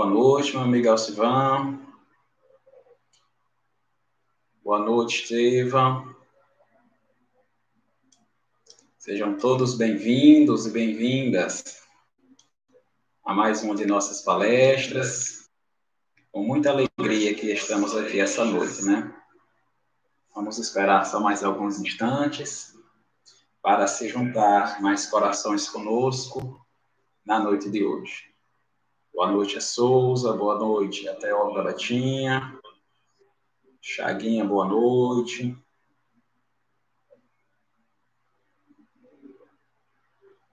Boa noite, meu amigo Alcivan. Boa noite, Estevam. Sejam todos bem-vindos e bem-vindas a mais uma de nossas palestras. Com muita alegria que estamos aqui essa noite, né? Vamos esperar só mais alguns instantes para se juntar mais corações conosco na noite de hoje. Boa noite a Souza, boa noite a Teóloga Batinha, Chaguinha, boa noite.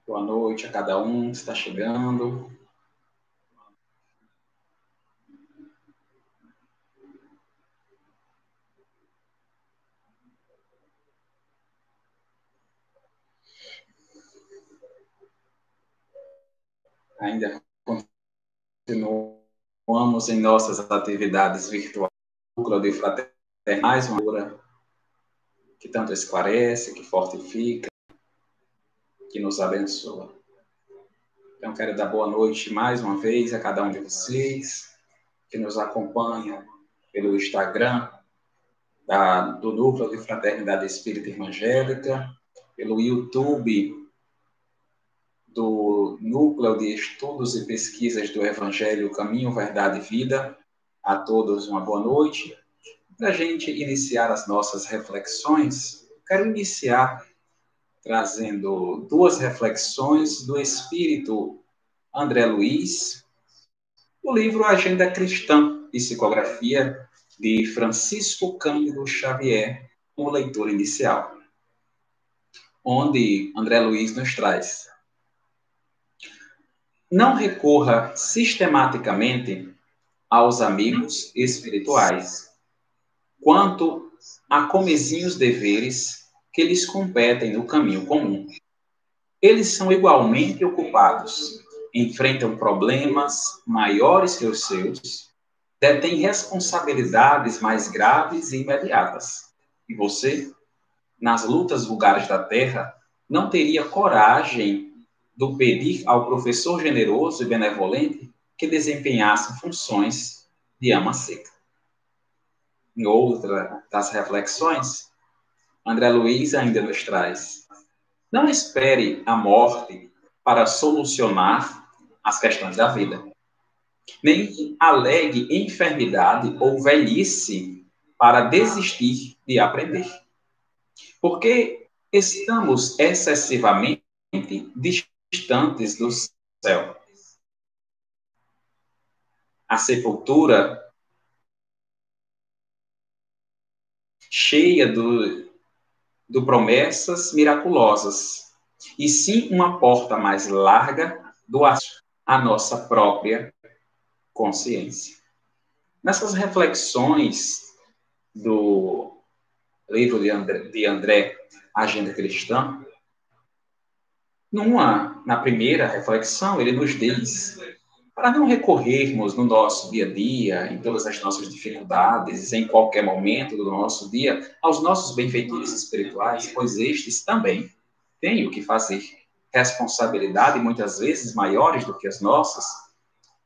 Boa noite a cada um que está chegando. Ainda continuamos em nossas atividades virtuais. Núcleo de Fraternidade, mais uma hora que tanto esclarece, que fortifica, que nos abençoa. Então, quero dar boa noite mais uma vez a cada um de vocês que nos acompanham pelo Instagram da, do Núcleo de Fraternidade Espírita Evangélica, pelo YouTube do Núcleo de Estudos e Pesquisas do Evangelho Caminho, Verdade e Vida. A todos uma boa noite. Para a gente iniciar as nossas reflexões, quero iniciar trazendo duas reflexões do espírito André Luiz, o livro Agenda Cristã, psicografia de Francisco Cândido Xavier, como leitor inicial, onde André Luiz nos traz não recorra sistematicamente aos amigos espirituais, quanto a comezinhos deveres que lhes competem no caminho comum. Eles são igualmente ocupados, enfrentam problemas maiores que os seus, detêm responsabilidades mais graves e imediatas. E você, nas lutas vulgares da terra, não teria coragem do pedir ao professor generoso e benevolente que desempenhasse funções de ama seca. Em outra das reflexões, André Luiz ainda nos traz: não espere a morte para solucionar as questões da vida, nem alegue enfermidade ou velhice para desistir de aprender. Porque estamos excessivamente distantes do céu. A sepultura cheia do, do promessas miraculosas, e sim uma porta mais larga do a nossa própria consciência. Nessas reflexões do livro de André, de André Agenda Cristã, numa, na primeira reflexão, ele nos diz para não recorrermos no nosso dia a dia, em todas as nossas dificuldades, em qualquer momento do nosso dia, aos nossos benfeitores espirituais, pois estes também têm o que fazer. Responsabilidade muitas vezes maiores do que as nossas,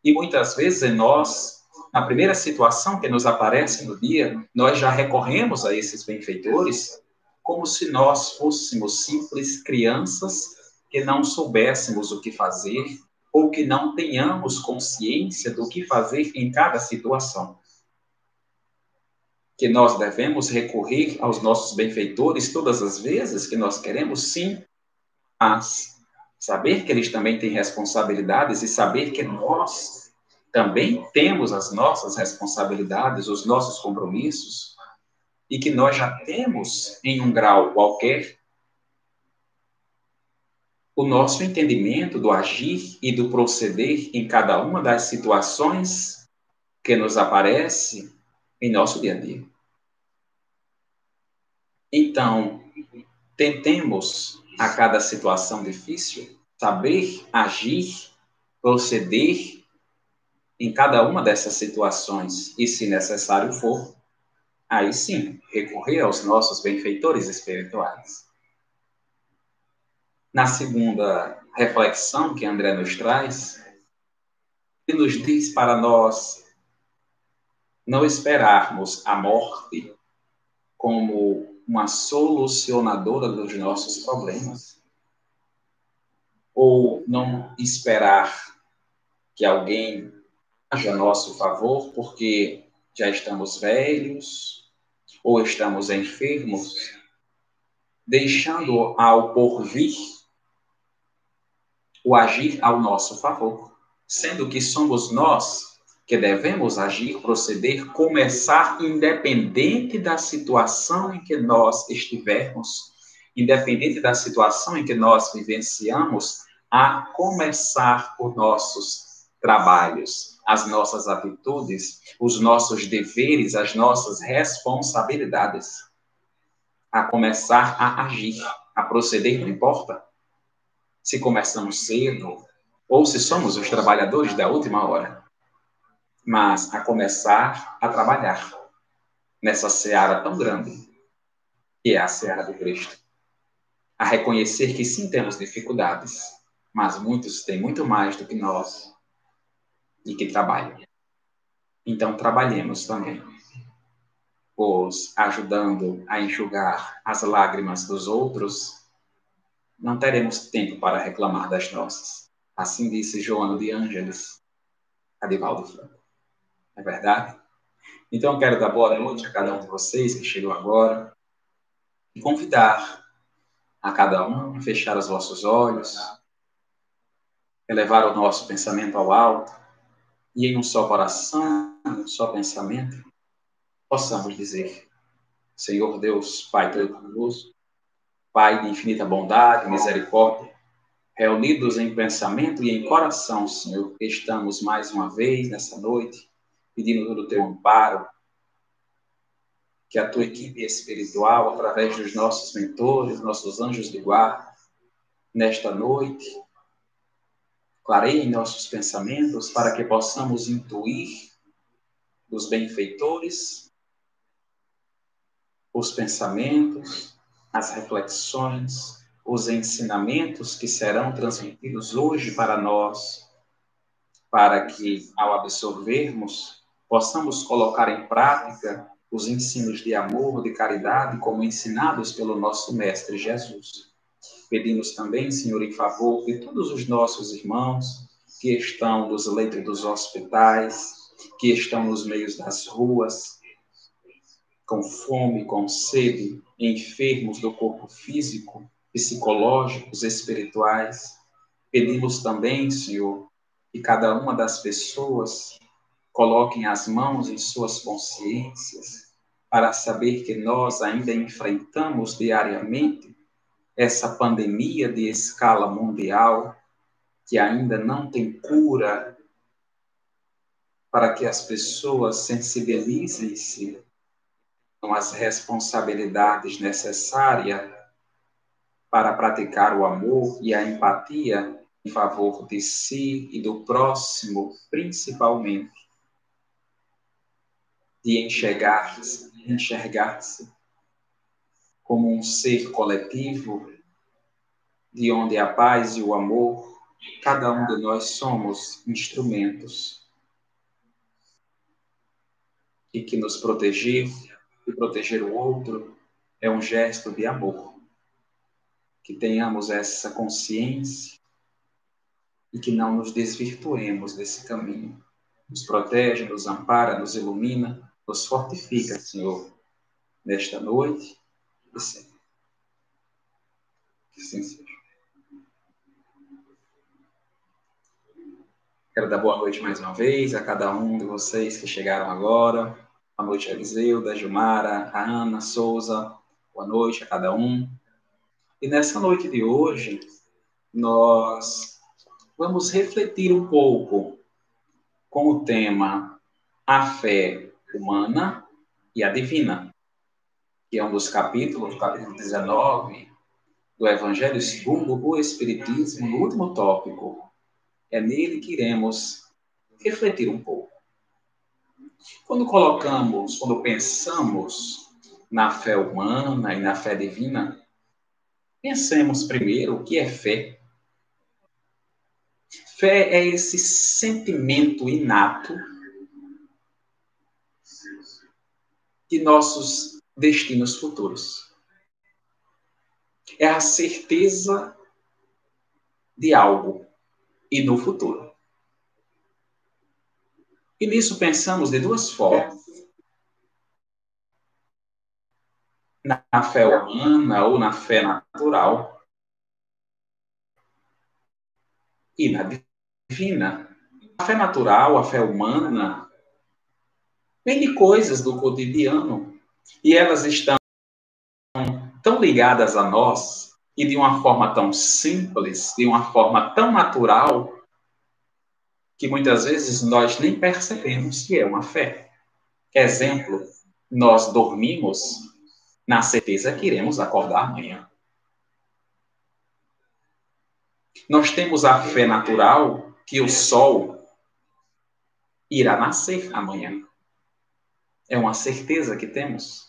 e muitas vezes em nós, na primeira situação que nos aparece no dia, nós já recorremos a esses benfeitores como se nós fôssemos simples crianças que não soubéssemos o que fazer ou que não tenhamos consciência do que fazer em cada situação. Que nós devemos recorrer aos nossos benfeitores todas as vezes que nós queremos, sim, mas saber que eles também têm responsabilidades e saber que nós também temos as nossas responsabilidades, os nossos compromissos, e que nós já temos, em um grau qualquer, o nosso entendimento do agir e do proceder em cada uma das situações que nos aparece em nosso dia a dia. Então, tentemos a cada situação difícil saber agir, proceder em cada uma dessas situações e, se necessário for, aí sim, recorrer aos nossos benfeitores espirituais. Na segunda reflexão que André nos traz, que nos diz para nós não esperarmos a morte como uma solucionadora dos nossos problemas, ou não esperar que alguém haja a nosso favor porque já estamos velhos ou estamos enfermos, deixando ao porvir o agir ao nosso favor, sendo que somos nós que devemos agir, proceder, começar, independente da situação em que nós estivermos, independente da situação em que nós vivenciamos, a começar por nossos trabalhos, as nossas atitudes, os nossos deveres, as nossas responsabilidades, a começar a agir, a proceder, não importa se começamos cedo ou se somos os trabalhadores da última hora, mas a começar a trabalhar nessa seara tão grande que é a seara do Cristo. A reconhecer que sim temos dificuldades, mas muitos têm muito mais do que nós e que trabalham. Então trabalhemos também, pois ajudando a enxugar as lágrimas dos outros, não teremos tempo para reclamar das nossas. Assim disse Joana de Ângeles, Adivaldo Franco. É verdade? Então, quero dar boa noite a cada um de vocês que chegou agora e convidar a cada um a fechar os vossos olhos, elevar o nosso pensamento ao alto e em um só coração, um só pensamento, possamos dizer: Senhor Deus, Pai Todo-Poderoso, Pai de infinita bondade, misericórdia, reunidos em pensamento e em coração, Senhor, estamos mais uma vez nessa noite pedindo todo o teu amparo, que a tua equipe espiritual, através dos nossos mentores, nossos anjos de guarda, nesta noite, clareie nossos pensamentos para que possamos intuir os benfeitores, os pensamentos, as reflexões, os ensinamentos que serão transmitidos hoje para nós, para que, ao absorvermos, possamos colocar em prática os ensinos de amor, de caridade, como ensinados pelo nosso Mestre Jesus. Pedimos também, Senhor, em favor de todos os nossos irmãos que estão nos leitos dos hospitais, que estão nos meios das ruas, com fome, com sede, enfermos do corpo físico, psicológicos, espirituais. Pedimos também, Senhor, que cada uma das pessoas coloquem as mãos em suas consciências para saber que nós ainda enfrentamos diariamente essa pandemia de escala mundial que ainda não tem cura para que as pessoas sensibilizem-se com as responsabilidades necessárias para praticar o amor e a empatia em favor de si e do próximo, principalmente, de enxergar-se, enxergar-se como um ser coletivo, de onde a paz e o amor, cada um de nós somos instrumentos. E que nos proteger e proteger o outro é um gesto de amor. Que tenhamos essa consciência e que não nos desvirtuemos desse caminho. Nos protege, nos ampara, nos ilumina, nos fortifica, Senhor, nesta noite e sempre. Que assim seja. Quero dar boa noite mais uma vez a cada um de vocês que chegaram agora. Boa noite, Eliseu, da Gilmara, a Ana Souza. Boa noite a cada um. E nessa noite de hoje, nós vamos refletir um pouco com o tema A Fé Humana e a Divina, que é um dos capítulos, capítulo 19 do Evangelho segundo o Espiritismo, no último tópico. É nele que iremos refletir um pouco. Quando colocamos, quando pensamos na fé humana e na fé divina, pensemos primeiro o que é fé. Fé é esse sentimento inato de nossos destinos futuros. É a certeza de algo e do futuro. E nisso pensamos de duas formas. Na fé humana ou na fé natural. E na divina. A fé natural, a fé humana, vem de coisas do cotidiano. E elas estão tão ligadas a nós e de uma forma tão simples, de uma forma tão natural, que muitas vezes nós nem percebemos que é uma fé. Exemplo, nós dormimos na certeza que iremos acordar amanhã. Nós temos a fé natural que o sol irá nascer amanhã. É uma certeza que temos.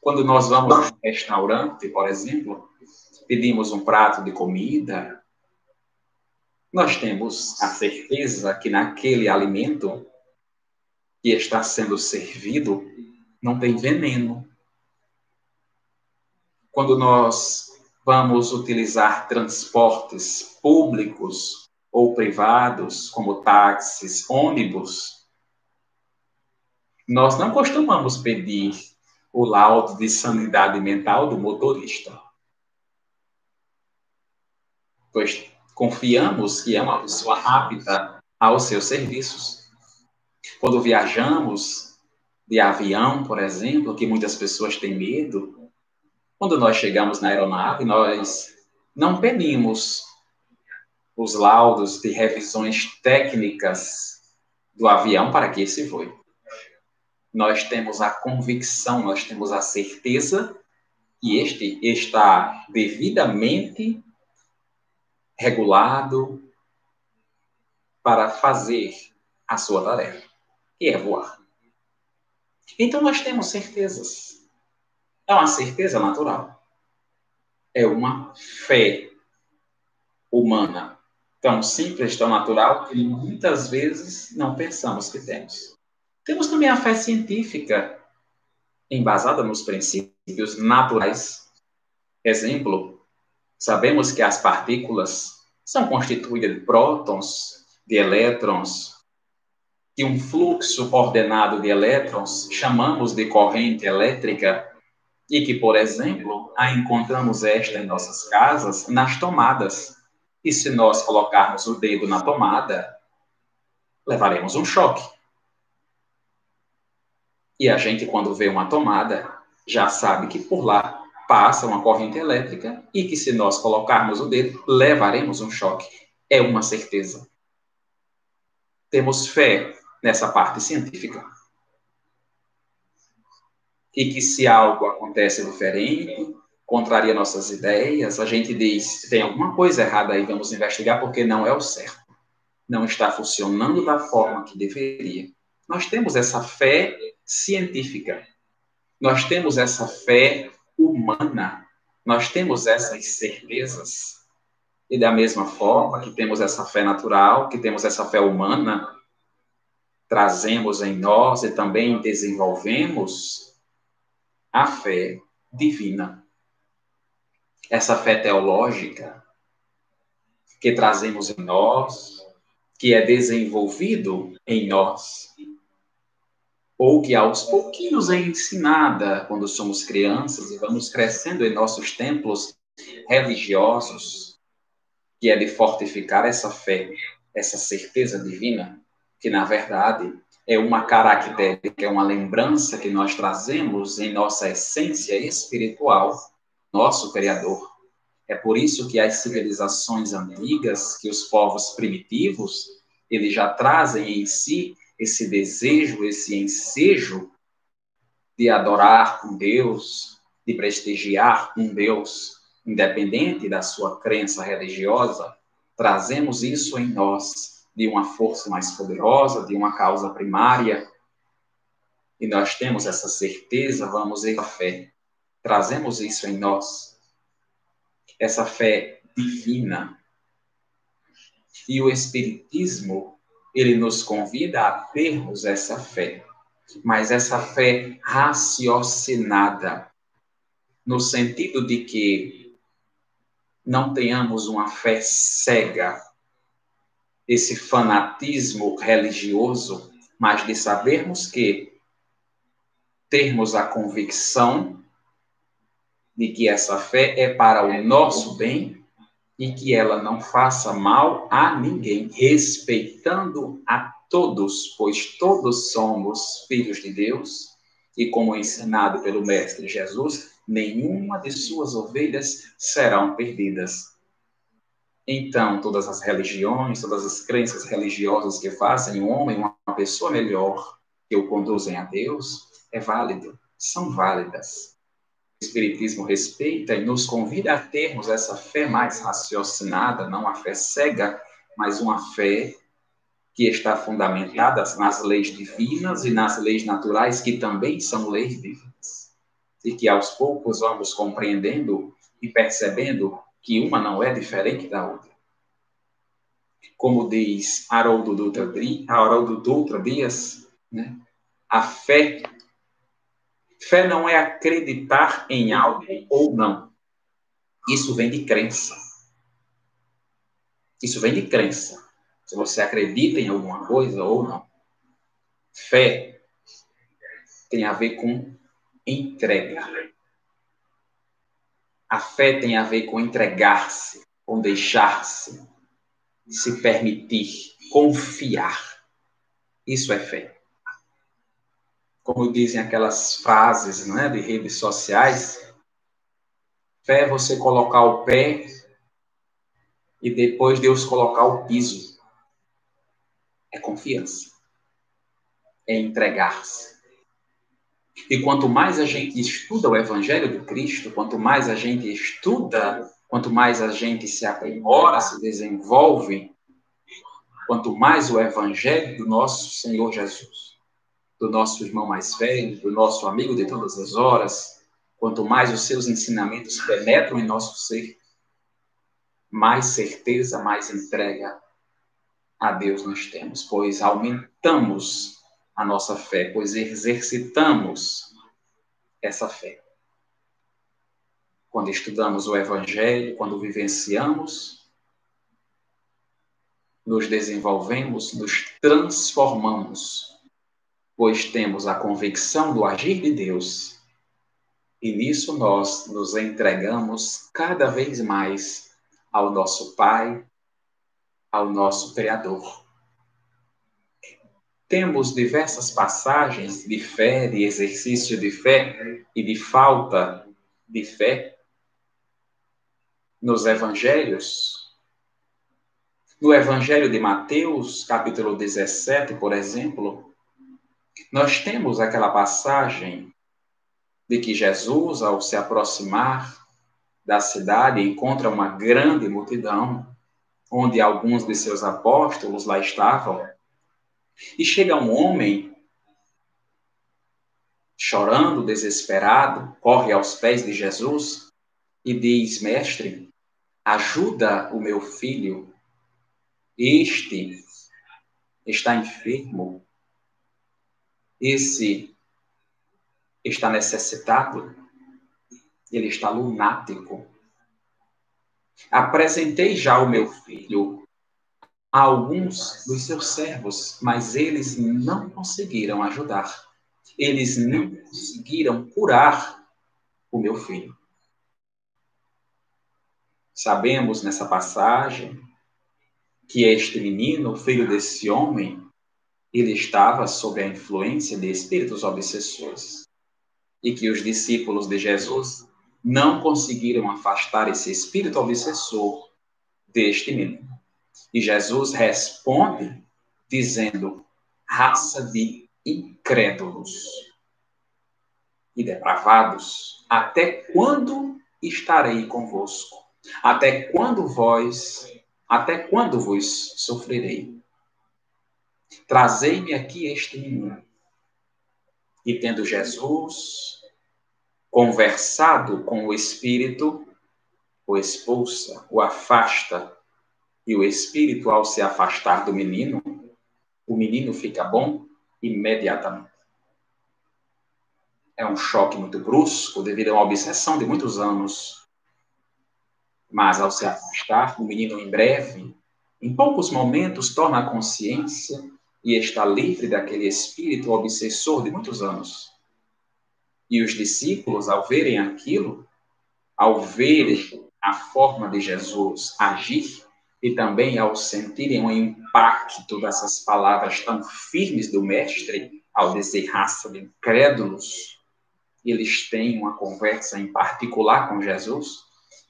Quando nós vamos a um restaurante, por exemplo, pedimos um prato de comida, nós temos a certeza que naquele alimento que está sendo servido não tem veneno. Quando nós vamos utilizar transportes públicos ou privados, como táxis, ônibus, nós não costumamos pedir o laudo de sanidade mental do motorista. Pois confiamos que é uma pessoa apta aos seus serviços. Quando viajamos de avião, por exemplo, que muitas pessoas têm medo, quando nós chegamos na aeronave, nós não pedimos os laudos de revisões técnicas do avião para que esse voe. Nós temos a convicção, nós temos a certeza que este está devidamente regulado para fazer a sua tarefa, que é voar. Então nós temos certezas. É uma certeza natural. É uma fé humana tão simples, tão natural, que muitas vezes não pensamos que temos. Temos também a fé científica, embasada nos princípios naturais. Exemplo, Sabemos que as partículas são constituídas de prótons, de elétrons, que um fluxo ordenado de elétrons chamamos de corrente elétrica e que, por exemplo, a encontramos esta em nossas casas nas tomadas. E se nós colocarmos o dedo na tomada, levaremos um choque. E a gente, quando vê uma tomada, já sabe que por lá passa uma corrente elétrica e que, se nós colocarmos o dedo, levaremos um choque. É uma certeza. Temos fé nessa parte científica. E que, se algo acontece diferente, contraria nossas ideias, a gente diz: tem alguma coisa errada aí, vamos investigar, porque não é o certo. Não está funcionando da forma que deveria. Nós temos essa fé científica. Nós temos essa fé humana. Nós temos essas certezas. E da mesma forma que temos essa fé natural, que temos essa fé humana, trazemos em nós e também desenvolvemos a fé divina. Essa fé teológica que trazemos em nós, que é desenvolvido em nós ou que aos pouquinhos é ensinada quando somos crianças e vamos crescendo em nossos templos religiosos, que é de fortificar essa fé, essa certeza divina, que na verdade é uma característica, é uma lembrança que nós trazemos em nossa essência espiritual, nosso Criador. É por isso que as civilizações antigas, que os povos primitivos, eles já trazem em si esse desejo, esse ensejo de adorar um Deus, de prestigiar um Deus, independente da sua crença religiosa, trazemos isso em nós de uma força mais poderosa, de uma causa primária. E nós temos essa certeza, vamos em fé. Trazemos isso em nós. Essa fé divina. E o Espiritismo, ele nos convida a termos essa fé, mas essa fé raciocinada, no sentido de que não tenhamos uma fé cega, esse fanatismo religioso, mas de sabermos que termos a convicção de que essa fé é para o nosso bem e que ela não faça mal a ninguém, respeitando a todos, pois todos somos filhos de Deus, e como ensinado pelo Mestre Jesus, nenhuma de suas ovelhas serão perdidas. Então, todas as religiões, todas as crenças religiosas que fazem o homem uma pessoa melhor, que o conduzem a Deus, é válido, são válidas. Espiritismo respeita e nos convida a termos essa fé mais raciocinada, não a fé cega, mas uma fé que está fundamentada nas leis divinas e nas leis naturais, que também são leis divinas. E que aos poucos vamos compreendendo e percebendo que uma não é diferente da outra. Como diz Haroldo Dutra, Haroldo Dias, né? a fé Fé não é acreditar em algo ou não. Isso vem de crença. Isso vem de crença. Se você acredita em alguma coisa ou não. Fé tem a ver com entrega. A fé tem a ver com entregar-se, com deixar-se, se permitir, confiar. Isso é fé como dizem aquelas frases né, de redes sociais, fé é você colocar o pé e depois Deus colocar o piso. É confiança. É entregar-se. E quanto mais a gente estuda o Evangelho do Cristo, quanto mais a gente estuda, quanto mais a gente se aprimora, se desenvolve, quanto mais o Evangelho do nosso Senhor Jesus do nosso irmão mais velho, do nosso amigo de todas as horas, quanto mais os seus ensinamentos penetram em nosso ser, mais certeza, mais entrega a Deus nós temos, pois aumentamos a nossa fé, pois exercitamos essa fé. Quando estudamos o Evangelho, quando vivenciamos, nos desenvolvemos, nos transformamos pois temos a convicção do agir de Deus, e nisso nós nos entregamos cada vez mais ao nosso Pai, ao nosso Criador. Temos diversas passagens de fé, de exercício de fé e de falta de fé nos evangelhos. No Evangelho de Mateus, capítulo 17, por exemplo, nós temos aquela passagem de que Jesus, ao se aproximar da cidade, encontra uma grande multidão, onde alguns de seus apóstolos lá estavam, e chega um homem chorando, desesperado, corre aos pés de Jesus e diz: Mestre, ajuda o meu filho, este está enfermo esse está necessitado, ele está lunático. Apresentei já o meu filho a alguns dos seus servos, mas eles não conseguiram ajudar. Eles não conseguiram curar o meu filho. Sabemos nessa passagem que este menino, filho desse homem, ele estava sob a influência de espíritos obsessores e que os discípulos de Jesus não conseguiram afastar esse espírito obsessor deste menino. E Jesus responde dizendo: raça de incrédulos e depravados, até quando estarei convosco? Até quando vós, até quando vos sofrerei? Trazei-me aqui este menino. E tendo Jesus conversado com o espírito, o expulsa, o afasta E o espírito, ao se afastar do menino, o menino fica bom imediatamente. É um choque muito brusco devido a uma obsessão de muitos anos. Mas ao se afastar, o menino em breve, em poucos momentos, torna a consciência e está livre daquele espírito obsessor de muitos anos. E os discípulos, ao verem aquilo, ao verem a forma de Jesus agir, e também ao sentirem o impacto dessas palavras tão firmes do Mestre, ao dizer raça de incrédulos, eles têm uma conversa em particular com Jesus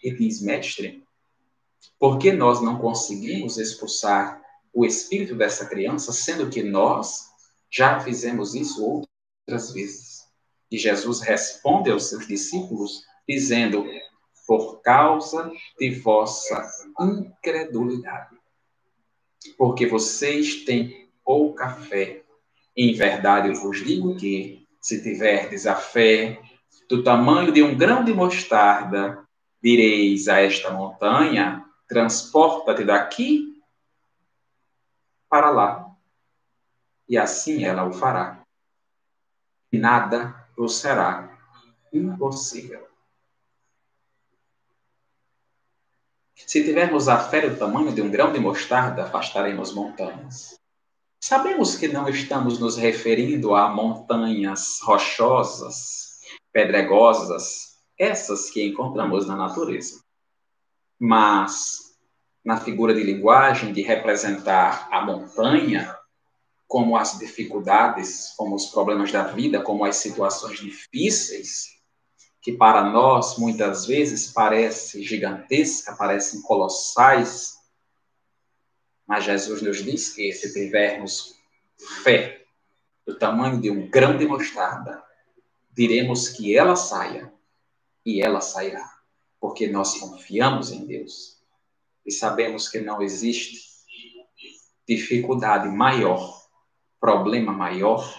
e diz, Mestre, por que nós não conseguimos expulsar o espírito dessa criança, sendo que nós já fizemos isso outras vezes? E Jesus responde aos seus discípulos, dizendo: por causa de vossa incredulidade. Porque vocês têm pouca fé. Em verdade, eu vos digo que, se tiverdes a fé do tamanho de um grão de mostarda, direis a esta montanha: transporta-te daqui para lá. E assim ela o fará. Nada vos será impossível. Se tivermos a fé do tamanho de um grão de mostarda, afastaremos montanhas. Sabemos que não estamos nos referindo a montanhas rochosas, pedregosas, essas que encontramos na natureza. Mas, na figura de linguagem de representar a montanha, como as dificuldades, como os problemas da vida, como as situações difíceis, que para nós muitas vezes parece gigantesca, parecem colossais, mas Jesus nos diz que se tivermos fé do tamanho de um grão de mostarda, diremos que ela saia e ela sairá, porque nós confiamos em Deus e sabemos que não existe dificuldade maior, problema maior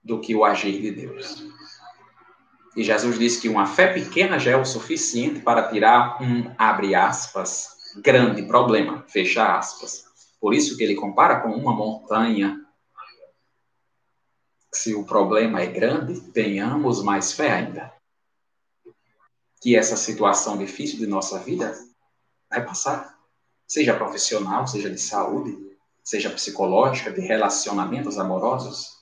do que o agir de Deus. E Jesus disse que uma fé pequena já é o suficiente para tirar um, abre aspas, grande problema, fecha aspas. Por isso que ele compara com uma montanha. Se o problema é grande, tenhamos mais fé ainda. Que essa situação difícil de nossa vida vai passar. Seja profissional, seja de saúde, seja psicológica, de relacionamentos amorosos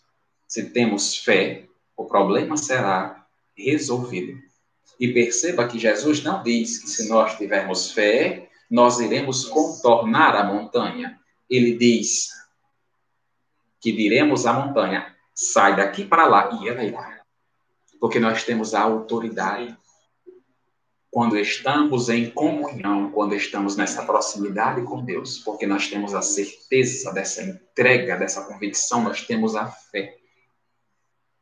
se temos fé, o problema será resolvido. E perceba que Jesus não diz que se nós tivermos fé, nós iremos contornar a montanha. Ele diz que diremos à montanha: sai daqui para lá, e ela irá. Porque nós temos a autoridade. Quando estamos em comunhão, quando estamos nessa proximidade com Deus, porque nós temos a certeza dessa entrega, dessa convicção, nós temos a fé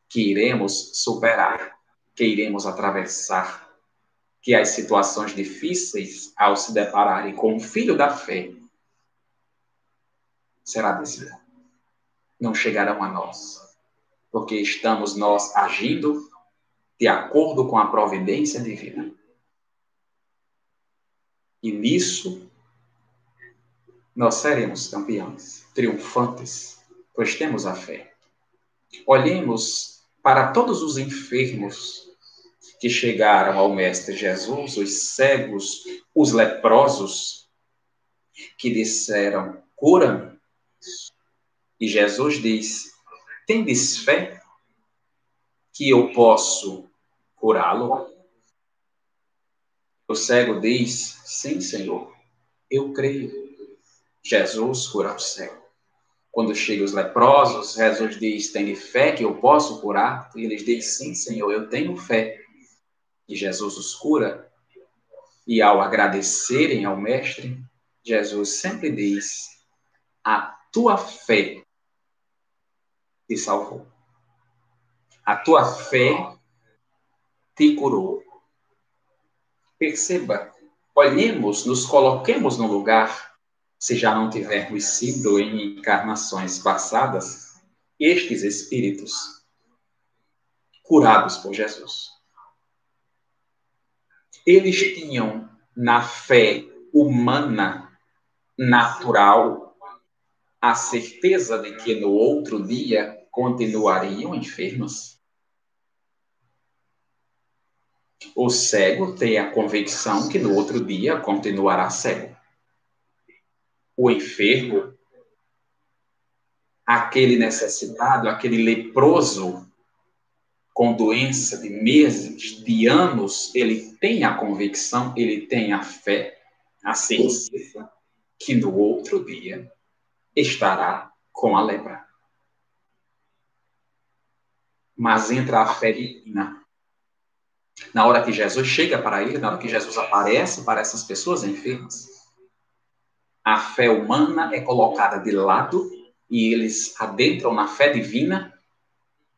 que iremos superar, que iremos atravessar, que as situações difíceis, ao se depararem com o filho da fé, será desviado. Não chegarão a nós, porque estamos nós agindo de acordo com a providência divina. E nisso nós seremos campeões, triunfantes, pois temos a fé. Olhemos para todos os enfermos que chegaram ao Mestre Jesus, os cegos, os leprosos, que disseram: cura-me. E Jesus diz: Tendes fé que eu posso curá-lo? O cego diz: Sim, Senhor, eu creio. Jesus cura o cego. Quando chegam os leprosos, Jesus diz: Tem fé que eu posso curar? E eles dizem: Sim, Senhor, eu tenho fé. E Jesus os cura. E ao agradecerem ao Mestre, Jesus sempre diz: A tua fé te salvou. A tua fé te curou. Perceba, olhemos, nos coloquemos no lugar se já não tivermos sido em encarnações passadas, estes espíritos curados por Jesus. Eles tinham na fé humana, natural, a certeza de que no outro dia continuariam enfermos? O cego tem a convicção que no outro dia continuará cego. O enfermo, aquele necessitado, aquele leproso com doença de meses, de anos, ele tem a convicção, ele tem a fé, a certeza que no outro dia estará com a lepra. Mas entra a fé divina na hora que Jesus chega para ele, na hora que Jesus aparece para essas pessoas enfermas, a fé humana é colocada de lado e eles adentram na fé divina.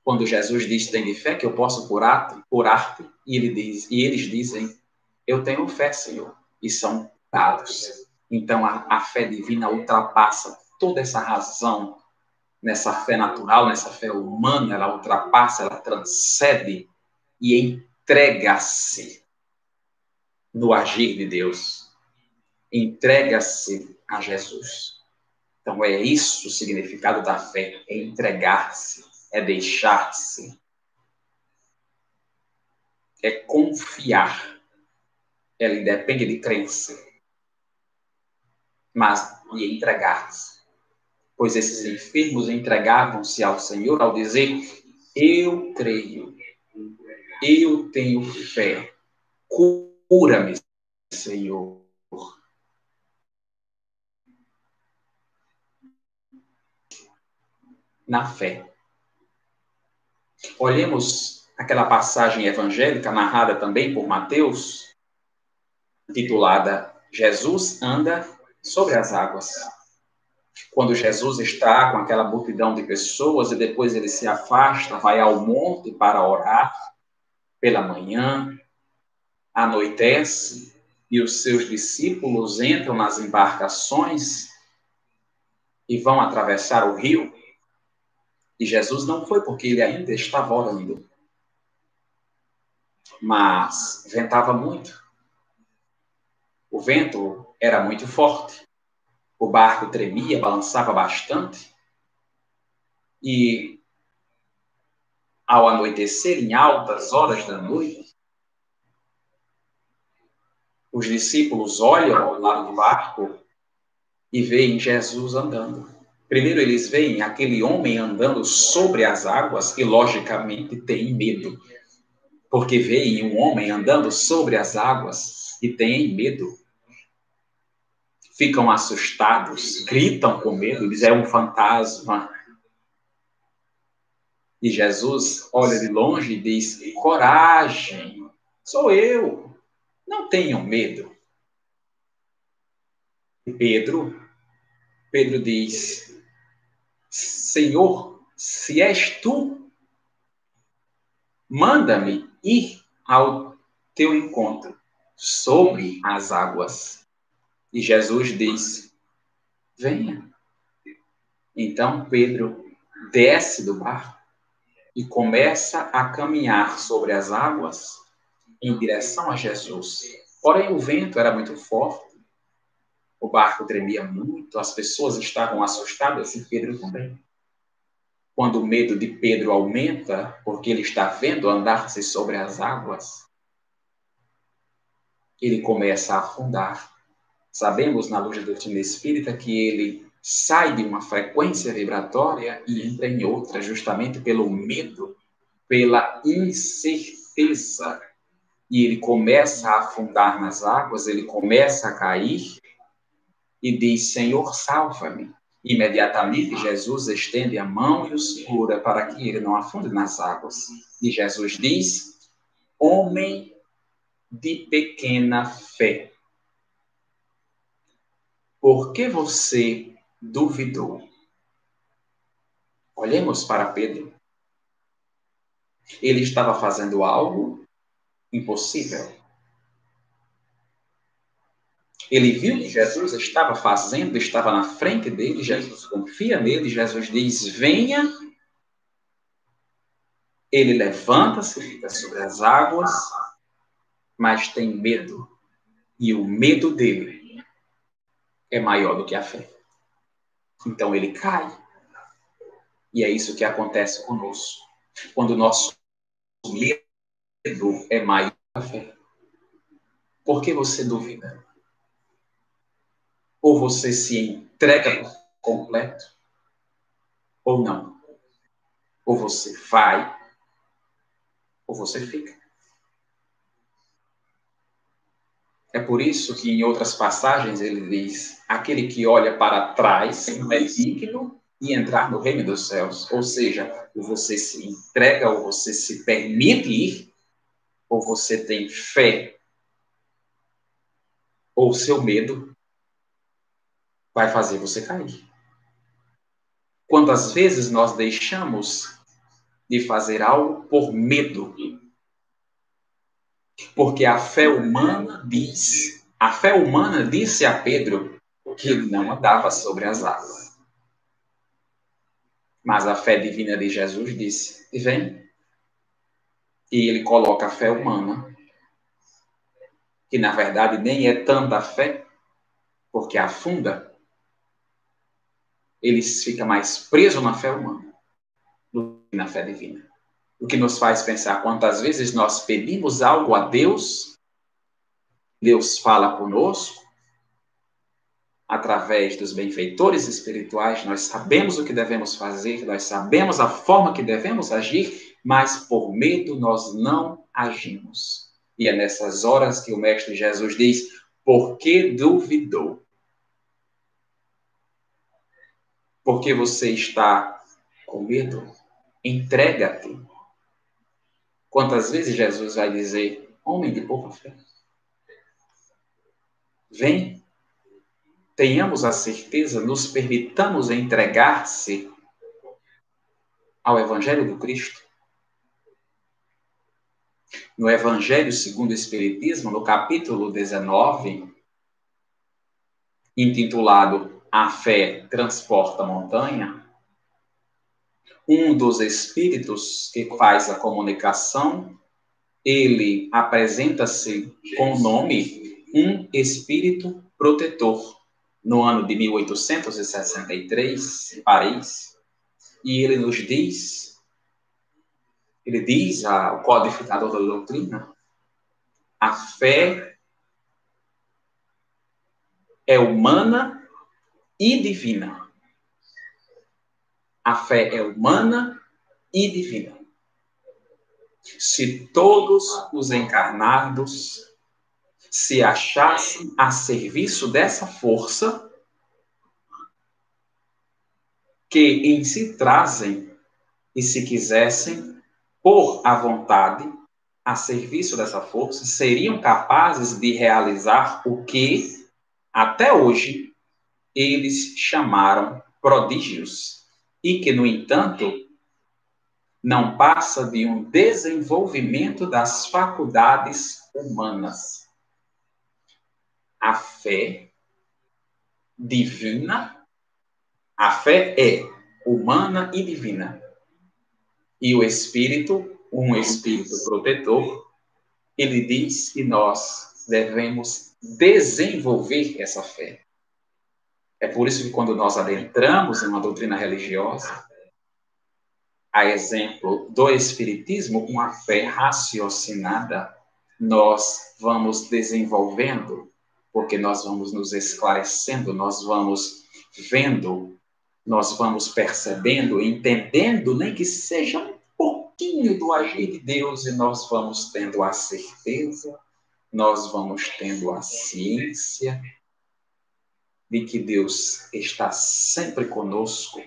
Quando Jesus diz: "Tem fé que eu posso curar-te", curar-te, e ele diz, e eles dizem: "Eu tenho fé, Senhor", e são curados. Então a, a fé divina ultrapassa toda essa razão nessa fé natural, nessa fé humana, ela ultrapassa, ela transcende e entrega-se no agir de Deus. Entrega-se a Jesus. Então é isso o significado da fé, é entregar-se, é deixar-se. É confiar. Ela independe de crença. Mas e entregar-se. Pois esses enfermos entregavam-se ao Senhor ao dizer: Eu creio eu tenho fé. Cura-me, Senhor. Na fé. Olhemos aquela passagem evangélica narrada também por Mateus, titulada Jesus anda sobre as águas. Quando Jesus está com aquela multidão de pessoas e depois ele se afasta, vai ao monte para orar, pela manhã, anoitece e os seus discípulos entram nas embarcações e vão atravessar o rio. E Jesus não foi porque ele ainda estava orando. Mas ventava muito. O vento era muito forte. O barco tremia, balançava bastante. E ao anoitecer, em altas horas da noite, os discípulos olham ao lado do barco e veem Jesus andando. Primeiro, eles veem aquele homem andando sobre as águas e, logicamente, têm medo. Porque veem um homem andando sobre as águas e têm medo. Ficam assustados, gritam com medo, dizem: é um fantasma, e Jesus olha de longe e diz: Coragem, sou eu, não tenham medo. E Pedro, Pedro diz: Senhor, se és tu, manda-me ir ao teu encontro sobre as águas. E Jesus diz: Venha. Então Pedro desce do barco e começa a caminhar sobre as águas em direção a Jesus. Porém, o vento era muito forte, o barco tremia muito, as pessoas estavam assustadas e Pedro também. Quando o medo de Pedro aumenta, porque ele está vendo andar-se sobre as águas, ele começa a afundar. Sabemos na luz da doutrina espírita que ele sai de uma frequência vibratória e entra em outra, justamente pelo medo, pela incerteza. E ele começa a afundar nas águas, ele começa a cair e diz: Senhor, salva-me. Imediatamente Jesus estende a mão e o segura para que ele não afunde nas águas. E Jesus diz: Homem de pequena fé, por que você duvidou. Olhemos para Pedro. Ele estava fazendo algo impossível. Ele viu que Jesus estava fazendo, estava na frente dele, Jesus confia nele, Jesus diz: Venha. Ele levanta-se, fica sobre as águas, mas tem medo. E o medo dele é maior do que a fé. Então ele cai. E é isso que acontece conosco. Quando o nosso medo é maior que a fé. Por que você duvida? Ou você se entrega por completo, ou não. Ou você vai, ou você fica. É por isso que em outras passagens ele diz: aquele que olha para trás não é digno de entrar no reino dos céus. Ou seja, ou você se entrega, ou você se permite ir, ou você tem fé, ou seu medo vai fazer você cair. Quantas vezes nós deixamos de fazer algo por medo porque a fé humana diz, a fé humana disse a Pedro que ele não andava sobre as águas. Mas a fé divina de Jesus disse: vem. E ele coloca a fé humana, que na verdade nem é tanta fé, porque afunda. Ele fica mais preso na fé humana do que na fé divina o que nos faz pensar quantas vezes nós pedimos algo a Deus, Deus fala conosco, através dos benfeitores espirituais, nós sabemos o que devemos fazer, nós sabemos a forma que devemos agir, mas por medo nós não agimos. E é nessas horas que o Mestre Jesus diz: porque duvidou? Porque você está com medo? Entrega-te Quantas vezes Jesus vai dizer, homem de pouca fé? Vem, tenhamos a certeza, nos permitamos entregar-se ao Evangelho do Cristo. No Evangelho segundo o Espiritismo, no capítulo 19, intitulado A Fé Transporta Montanha, um dos espíritos que faz a comunicação, ele apresenta-se com o nome um espírito protetor. No ano de 1863, em Paris, e ele nos diz, ele diz ao codificador da doutrina, a fé é humana e divina a fé é humana e divina. Se todos os encarnados se achassem a serviço dessa força que em si trazem e se quisessem por a vontade a serviço dessa força, seriam capazes de realizar o que até hoje eles chamaram prodígios e que, no entanto, não passa de um desenvolvimento das faculdades humanas. A fé divina, a fé é humana e divina. E o Espírito, um Espírito protetor, ele diz que nós devemos desenvolver essa fé. É por isso que quando nós adentramos em uma doutrina religiosa, a exemplo do Espiritismo, uma fé raciocinada, nós vamos desenvolvendo, porque nós vamos nos esclarecendo, nós vamos vendo, nós vamos percebendo, entendendo, nem que seja um pouquinho do agir de Deus, e nós vamos tendo a certeza, nós vamos tendo a ciência, de que Deus está sempre conosco,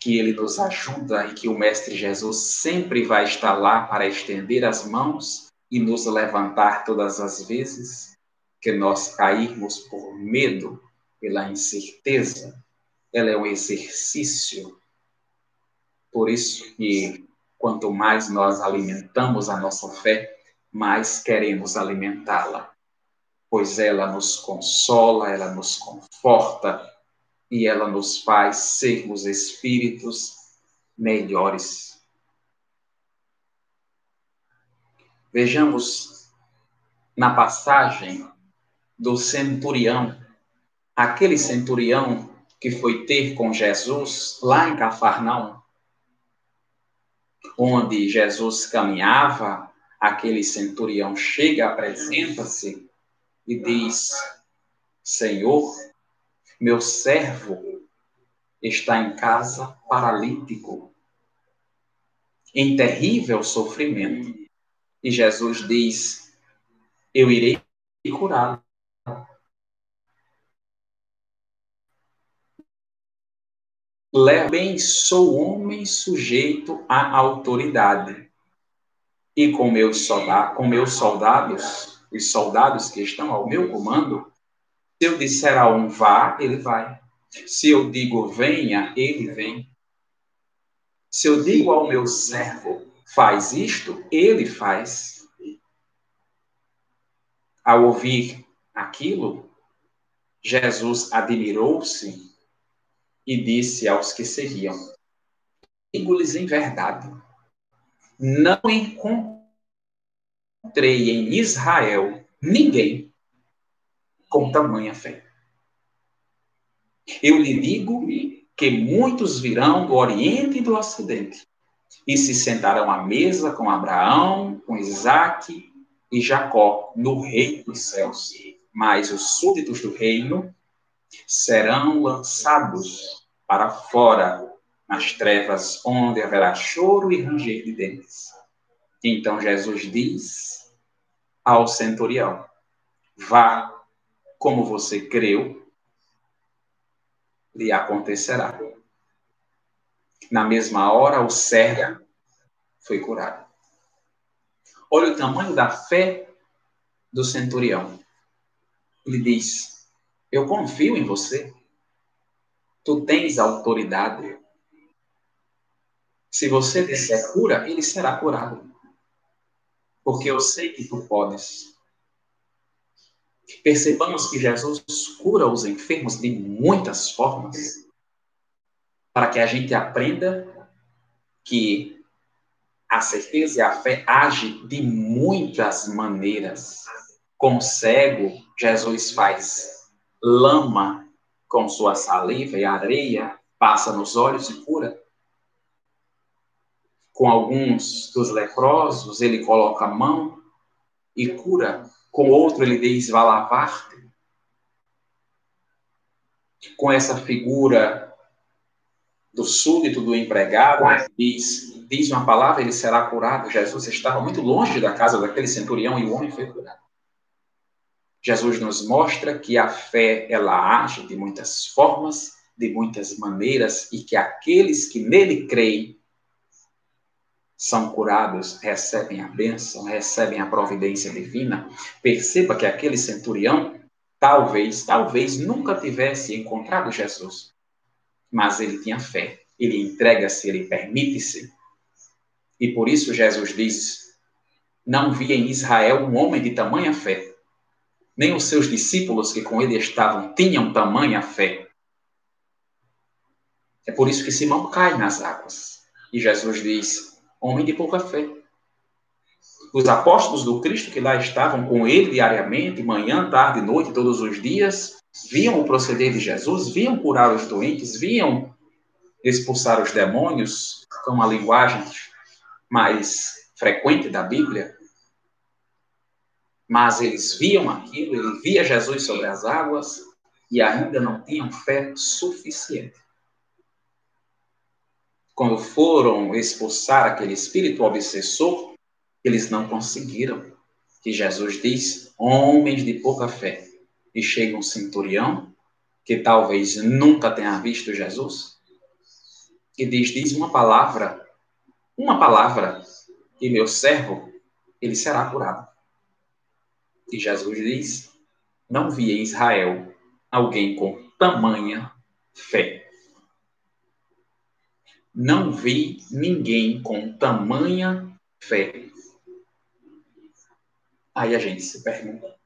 que Ele nos ajuda e que o Mestre Jesus sempre vai estar lá para estender as mãos e nos levantar todas as vezes que nós cairmos por medo, pela incerteza. Ela é um exercício. Por isso que quanto mais nós alimentamos a nossa fé, mais queremos alimentá-la pois ela nos consola, ela nos conforta e ela nos faz sermos espíritos melhores. Vejamos na passagem do centurião, aquele centurião que foi ter com Jesus lá em Cafarnaum, onde Jesus caminhava, aquele centurião chega, apresenta-se e diz: Senhor, meu servo está em casa paralítico, em terrível sofrimento. E Jesus diz: Eu irei curá-lo. Bem, sou homem sujeito à autoridade. E com meus, soldados, com meus soldados, os soldados que estão ao meu comando, se eu disser a um vá, ele vai. Se eu digo venha, ele vem. Se eu digo ao meu servo faz isto, ele faz. Ao ouvir aquilo, Jesus admirou-se e disse aos que seguiam: Digo-lhes em verdade, não encontrei em Israel ninguém com tamanha fé. Eu lhe digo que muitos virão do Oriente e do Ocidente e se sentarão à mesa com Abraão, com Isaac e Jacó no reino dos céus. Mas os súditos do reino serão lançados para fora, nas trevas, onde haverá choro e ranger de dentes. Então Jesus diz ao centurião: Vá como você creu, lhe acontecerá. Na mesma hora, o servo foi curado. Olha o tamanho da fé do centurião. Ele diz: Eu confio em você. Tu tens autoridade. Se você disser cura, ele será curado. Porque eu sei que tu podes. Percebamos que Jesus cura os enfermos de muitas formas, para que a gente aprenda que a certeza e a fé age de muitas maneiras. Com cego, Jesus faz lama com sua saliva e areia, passa nos olhos e cura. Com alguns dos leprosos, ele coloca a mão e cura. Com outro, ele diz: vá lavar-te. Com essa figura do súdito, do empregado, diz, diz uma palavra, ele será curado. Jesus estava muito longe da casa daquele centurião e o homem foi curado. Jesus nos mostra que a fé ela age de muitas formas, de muitas maneiras e que aqueles que nele creem são curados, recebem a bênção, recebem a providência divina. Perceba que aquele centurião talvez, talvez nunca tivesse encontrado Jesus, mas ele tinha fé, ele entrega-se, ele permite-se. E por isso Jesus diz: Não vi em Israel um homem de tamanha fé nem os seus discípulos que com ele estavam tinham tamanha fé. É por isso que Simão cai nas águas. E Jesus diz: Homem de pouca fé. Os apóstolos do Cristo que lá estavam com ele diariamente, manhã, tarde, noite, todos os dias, viam o proceder de Jesus, viam curar os doentes, viam expulsar os demônios, com a linguagem mais frequente da Bíblia, mas eles viam aquilo, ele via Jesus sobre as águas e ainda não tinham fé suficiente. Quando foram expulsar aquele espírito obsessor, eles não conseguiram. Que Jesus diz: homens de pouca fé. E chega um centurião, que talvez nunca tenha visto Jesus, e diz: diz uma palavra, uma palavra, e meu servo, ele será curado. E Jesus diz: Não vi em Israel alguém com tamanha fé. Não vi ninguém com tamanha fé. Aí a gente se pergunta: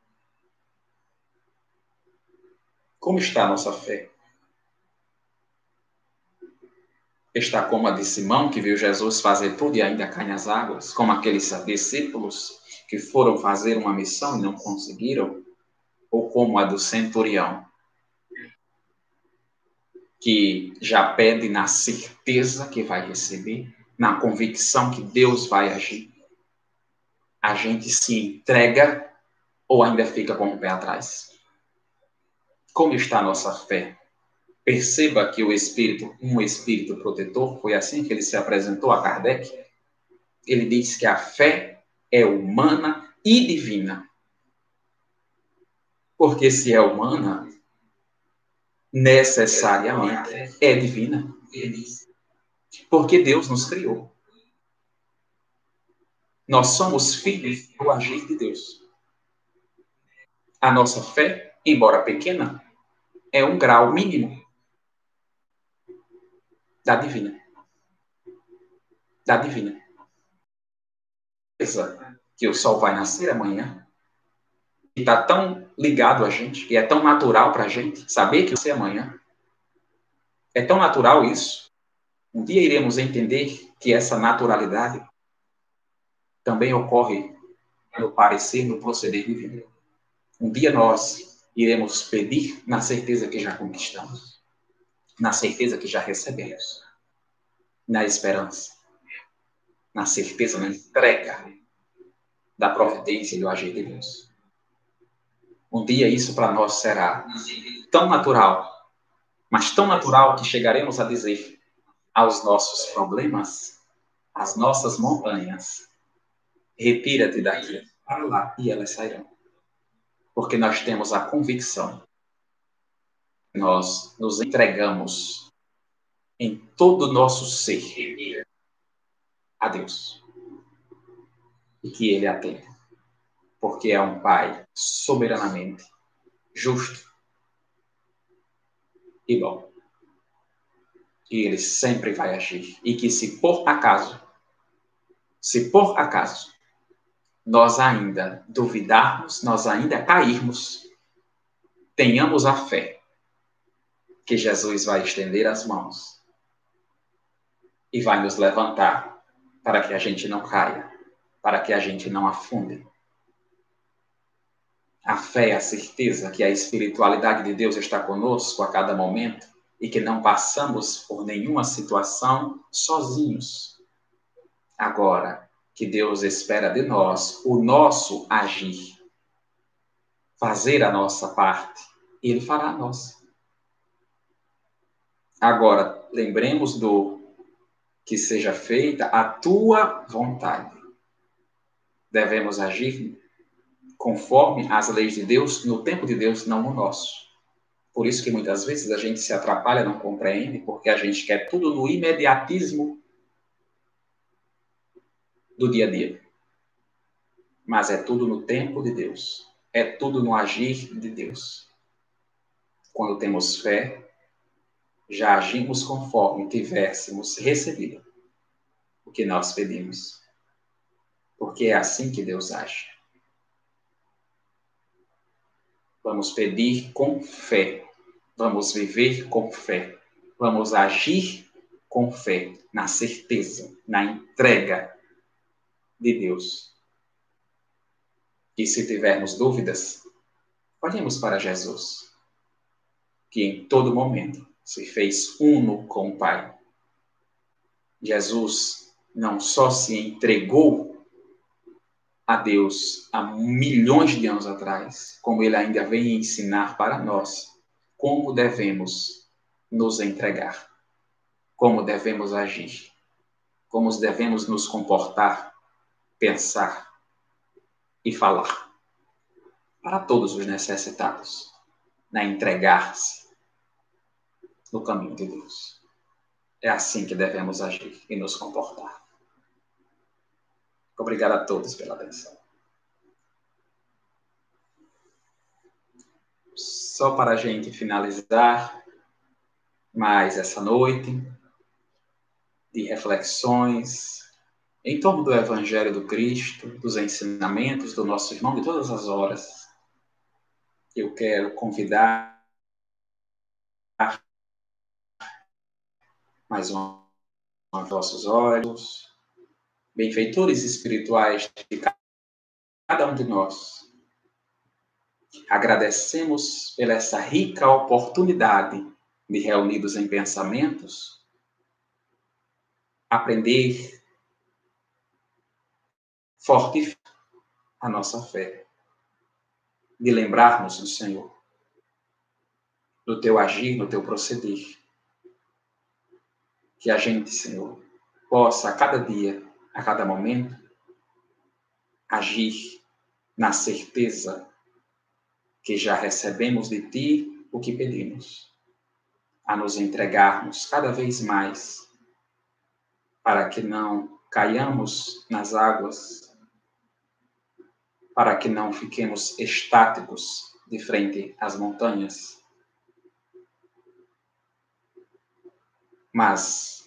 Como está a nossa fé? está como a de Simão, que viu Jesus fazer tudo e ainda cai nas águas, como aqueles discípulos que foram fazer uma missão e não conseguiram, ou como a do centurião, que já pede na certeza que vai receber, na convicção que Deus vai agir. A gente se entrega ou ainda fica com o pé atrás? Como está a nossa fé? Perceba que o espírito, um espírito protetor, foi assim que ele se apresentou a Kardec. Ele diz que a fé é humana e divina. Porque se é humana, necessariamente é divina. Porque Deus nos criou. Nós somos filhos do agir de Deus. A nossa fé, embora pequena, é um grau mínimo da divina. Da divina. Que o sol vai nascer amanhã. E está tão ligado a gente, que é tão natural para a gente saber que vai ser amanhã. É tão natural isso. Um dia iremos entender que essa naturalidade também ocorre no parecer, no proceder divino. Um dia nós iremos pedir na certeza que já conquistamos na certeza que já recebemos, na esperança, na certeza, na entrega da providência e do agir de Deus. Um dia isso para nós será tão natural, mas tão natural que chegaremos a dizer aos nossos problemas, às nossas montanhas, retira-te daqui para lá e elas sairão. Porque nós temos a convicção nós nos entregamos em todo o nosso ser a Deus. E que Ele atenda. Porque é um Pai soberanamente justo e bom. E Ele sempre vai agir. E que se por acaso, se por acaso, nós ainda duvidarmos, nós ainda cairmos, tenhamos a fé que Jesus vai estender as mãos e vai nos levantar para que a gente não caia, para que a gente não afunde. A fé é a certeza que a espiritualidade de Deus está conosco a cada momento e que não passamos por nenhuma situação sozinhos. Agora, que Deus espera de nós o nosso agir, fazer a nossa parte, Ele fará a nossa. Agora, lembremos do que seja feita a tua vontade. Devemos agir conforme as leis de Deus, no tempo de Deus, não no nosso. Por isso que muitas vezes a gente se atrapalha, não compreende, porque a gente quer tudo no imediatismo do dia a dia. Mas é tudo no tempo de Deus. É tudo no agir de Deus. Quando temos fé, já agimos conforme tivéssemos recebido o que nós pedimos. Porque é assim que Deus age. Vamos pedir com fé. Vamos viver com fé. Vamos agir com fé, na certeza, na entrega de Deus. E se tivermos dúvidas, olhemos para Jesus, que em todo momento se fez uno com o Pai. Jesus não só se entregou a Deus há milhões de anos atrás, como ele ainda vem ensinar para nós como devemos nos entregar, como devemos agir, como devemos nos comportar, pensar e falar para todos os necessitados, na entregar-se no caminho de Deus. É assim que devemos agir e nos comportar. Obrigado a todos pela atenção. Só para a gente finalizar mais essa noite de reflexões em torno do Evangelho do Cristo, dos ensinamentos do nosso irmão de todas as horas. Eu quero convidar mais uma os vossos olhos, benfeitores espirituais de cada um de nós. Agradecemos pela essa rica oportunidade de reunidos em pensamentos, aprender, fortificar a nossa fé, de lembrarmos do Senhor, do teu agir, do teu proceder. Que a gente, Senhor, possa a cada dia, a cada momento, agir na certeza que já recebemos de Ti o que pedimos, a nos entregarmos cada vez mais, para que não caiamos nas águas, para que não fiquemos estáticos de frente às montanhas. Mas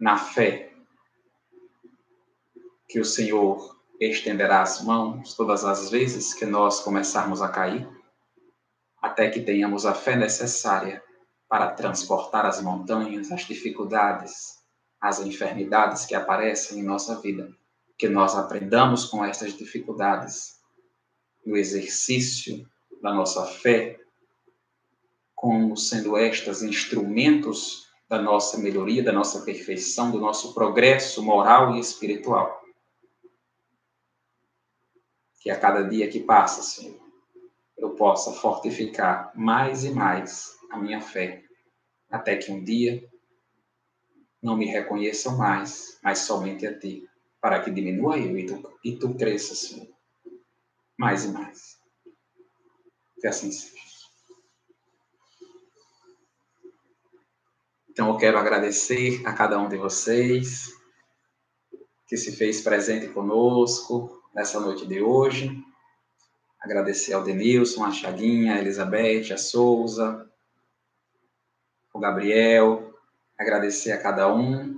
na fé que o Senhor estenderá as mãos todas as vezes que nós começarmos a cair, até que tenhamos a fé necessária para transportar as montanhas, as dificuldades, as enfermidades que aparecem em nossa vida, que nós aprendamos com estas dificuldades no exercício da nossa fé, como sendo estas instrumentos da nossa melhoria, da nossa perfeição, do nosso progresso moral e espiritual. Que a cada dia que passa, Senhor, eu possa fortificar mais e mais a minha fé, até que um dia não me reconheçam mais, mas somente a Ti, para que diminua eu e Tu, e tu cresça, Senhor, mais e mais. Que assim seja. Então, eu quero agradecer a cada um de vocês que se fez presente conosco nessa noite de hoje. Agradecer ao Denilson, a Chaguinha, a Elizabeth, a Souza, o Gabriel. Agradecer a cada um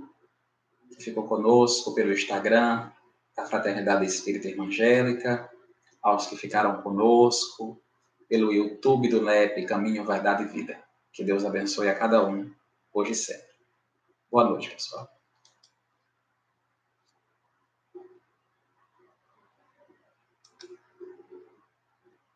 ficou conosco pelo Instagram da Fraternidade Espírita Evangélica, aos que ficaram conosco pelo YouTube do NEP Caminho, Verdade e Vida. Que Deus abençoe a cada um hoje e sempre. Boa noite, pessoal.